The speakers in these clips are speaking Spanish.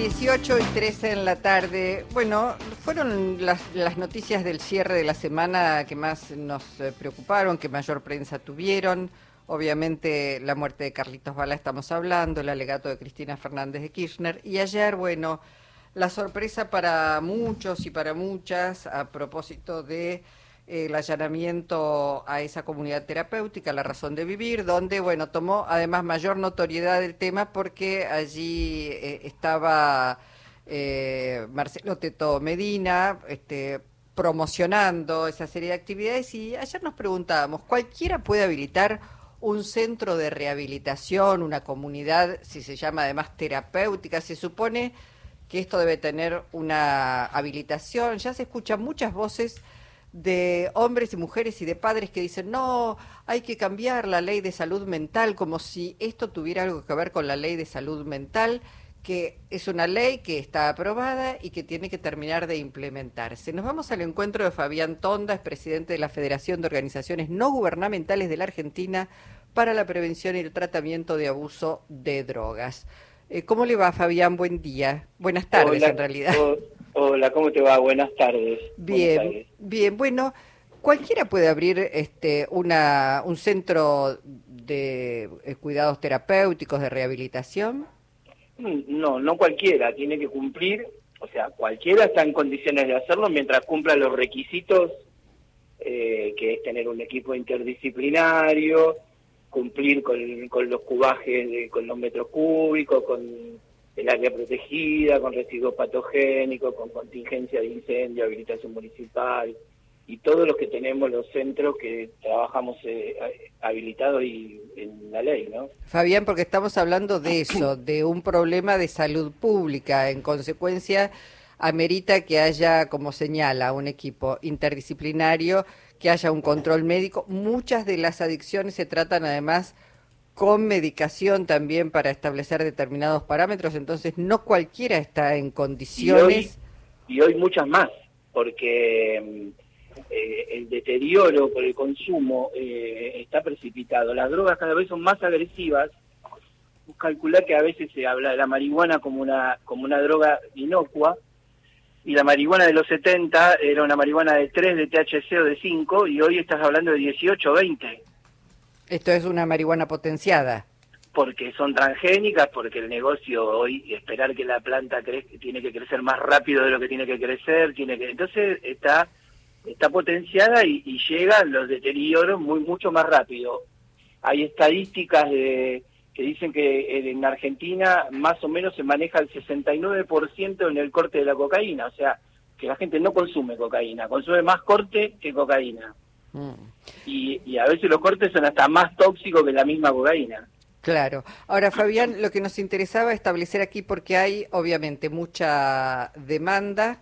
18 y 13 en la tarde. Bueno, fueron las, las noticias del cierre de la semana que más nos eh, preocuparon, que mayor prensa tuvieron. Obviamente la muerte de Carlitos Bala estamos hablando, el alegato de Cristina Fernández de Kirchner. Y ayer, bueno, la sorpresa para muchos y para muchas a propósito de el allanamiento a esa comunidad terapéutica, La Razón de Vivir, donde, bueno, tomó además mayor notoriedad el tema porque allí eh, estaba eh, Marcelo Teto Medina este, promocionando esa serie de actividades y ayer nos preguntábamos, ¿cualquiera puede habilitar un centro de rehabilitación, una comunidad, si se llama además terapéutica? Se supone que esto debe tener una habilitación, ya se escuchan muchas voces de hombres y mujeres y de padres que dicen, no, hay que cambiar la ley de salud mental, como si esto tuviera algo que ver con la ley de salud mental, que es una ley que está aprobada y que tiene que terminar de implementarse. Nos vamos al encuentro de Fabián Tonda, es presidente de la Federación de Organizaciones No Gubernamentales de la Argentina para la Prevención y el Tratamiento de Abuso de Drogas. Eh, ¿Cómo le va, Fabián? Buen día. Buenas tardes, en realidad. Hola, ¿cómo te va? Buenas tardes. Bien, bien. Bueno, cualquiera puede abrir este una un centro de eh, cuidados terapéuticos, de rehabilitación. Mm, no, no cualquiera. Tiene que cumplir, o sea, cualquiera está en condiciones de hacerlo mientras cumpla los requisitos, eh, que es tener un equipo interdisciplinario, cumplir con, con los cubajes, con los metros cúbicos, con el área protegida, con residuos patogénicos, con contingencia de incendio, habilitación municipal y todos los que tenemos los centros que trabajamos eh, habilitados y en la ley, ¿no? Fabián, porque estamos hablando de eso, de un problema de salud pública, en consecuencia amerita que haya, como señala, un equipo interdisciplinario, que haya un control médico. Muchas de las adicciones se tratan además con medicación también para establecer determinados parámetros, entonces no cualquiera está en condiciones. Y hoy, muchas más, porque eh, el deterioro por el consumo eh, está precipitado. Las drogas cada vez son más agresivas. Calcular que a veces se habla de la marihuana como una, como una droga inocua, y la marihuana de los 70 era una marihuana de 3 de THC o de 5, y hoy estás hablando de 18 o 20. Esto es una marihuana potenciada. Porque son transgénicas, porque el negocio hoy, esperar que la planta crezca, tiene que crecer más rápido de lo que tiene que crecer, tiene que entonces está está potenciada y, y llegan los deterioros muy mucho más rápido. Hay estadísticas de, que dicen que en Argentina más o menos se maneja el 69% en el corte de la cocaína, o sea, que la gente no consume cocaína, consume más corte que cocaína. Y, a veces los cortes son hasta más tóxicos que la misma cocaína. Claro. Ahora, Fabián, lo que nos interesaba establecer aquí, porque hay obviamente mucha demanda,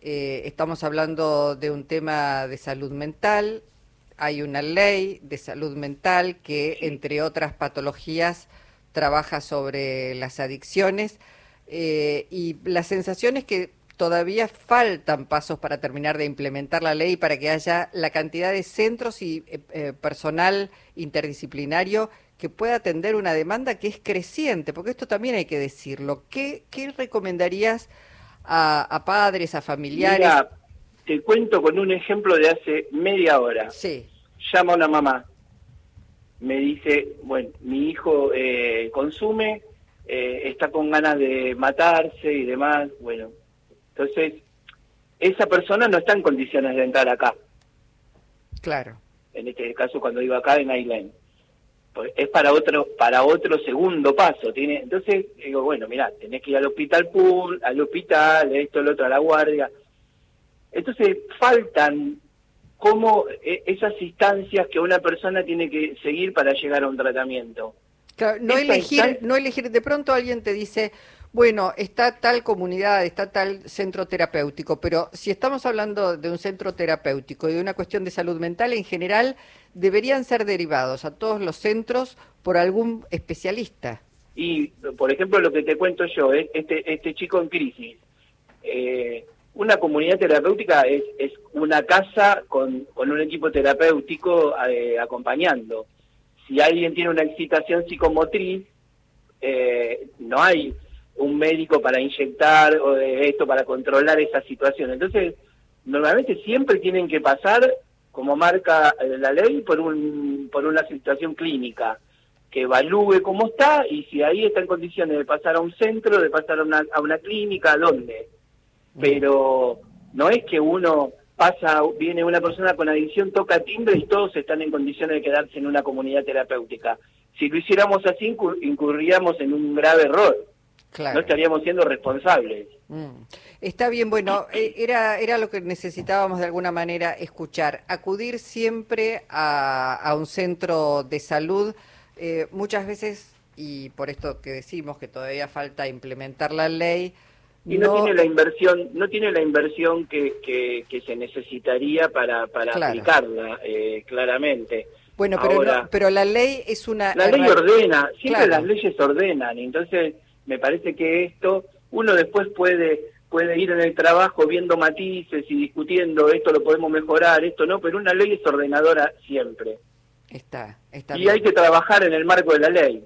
eh, estamos hablando de un tema de salud mental, hay una ley de salud mental que, entre otras patologías, trabaja sobre las adicciones eh, y la sensación es que todavía faltan pasos para terminar de implementar la ley para que haya la cantidad de centros y eh, eh, personal interdisciplinario que pueda atender una demanda que es creciente, porque esto también hay que decirlo. ¿Qué, qué recomendarías a, padres, a familiares? Mira, te cuento con un ejemplo de hace media hora. Sí. Llama a una mamá, me dice, bueno, mi hijo eh, consume, está con ganas de matarse y demás, bueno, entonces, esa persona no está en condiciones de entrar acá. Claro. En este caso, cuando iba acá en Island. Pues es para otro para otro segundo paso. tiene Entonces, digo, bueno, mira, tenés que ir al hospital pool, al hospital, esto, lo otro, a la guardia. Entonces, faltan como e, esas instancias que una persona tiene que seguir para llegar a un tratamiento. Claro, no elegir, no elegir, de pronto alguien te dice, bueno, está tal comunidad, está tal centro terapéutico, pero si estamos hablando de un centro terapéutico y de una cuestión de salud mental, en general deberían ser derivados a todos los centros por algún especialista. Y, por ejemplo, lo que te cuento yo, ¿eh? este, este chico en crisis, eh, una comunidad terapéutica es, es una casa con, con un equipo terapéutico eh, acompañando. Si alguien tiene una excitación psicomotriz, no hay un médico para inyectar o de esto para controlar esa situación. Entonces, normalmente siempre tienen que pasar, como marca la ley, por, un, por una situación clínica que evalúe cómo está y si ahí está en condiciones de pasar a un centro, de pasar a una, a una clínica, ¿a dónde? Pero no es que uno pasa, viene una persona con adicción, toca timbre y todos están en condiciones de quedarse en una comunidad terapéutica. Si lo hiciéramos así, incurríamos en un grave error. No estaríamos siendo responsables. Mm. Está bien, bueno, eh, era, era lo que necesitábamos de alguna manera escuchar. Acudir siempre a, un centro de salud, eh, muchas veces, y por esto que decimos que todavía falta implementar la ley, y no, tiene la inversión no tiene la inversión que, que, se necesitaría para, para aplicarla eh, claramente bueno pero pero la ley es una la ley ordena siempre las leyes ordenan entonces me parece que esto uno después puede puede ir en el trabajo viendo matices y discutiendo esto lo podemos mejorar esto no pero una ley es ordenadora siempre. Está está y hay que trabajar en el marco de la ley.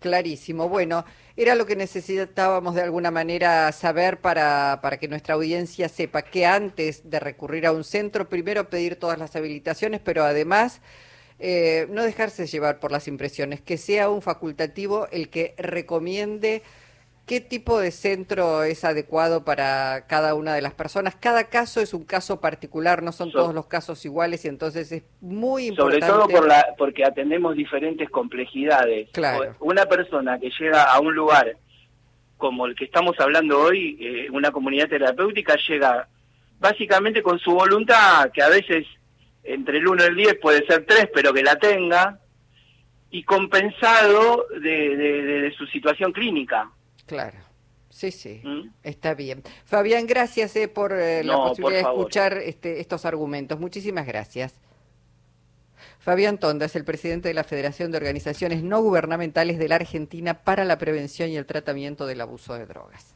Clarísimo. Bueno, era lo que necesitábamos de alguna manera saber para, para que nuestra audiencia sepa que antes de recurrir a un centro, primero pedir todas las habilitaciones, pero además eh, no dejarse llevar por las impresiones, que sea un facultativo el que recomiende ¿Qué tipo de centro es adecuado para cada una de las personas? Cada caso es un caso particular, no son todos los casos iguales y entonces es muy importante. Sobre todo por la, porque atendemos diferentes complejidades. Claro. Una persona que llega a un lugar como el que estamos hablando hoy, eh, una comunidad terapéutica, llega básicamente con su voluntad, que a veces entre el 1 y el 10 puede ser 3, pero que la tenga, y compensado de su situación clínica. Claro. Sí, sí, ¿Mm? está bien. Fabián, gracias eh, por eh, la posibilidad de escuchar este, estos argumentos. Muchísimas gracias. Fabián Tonda es el presidente de la Federación de Organizaciones No Gubernamentales de la Argentina para la Prevención y el Tratamiento del Abuso de Drogas.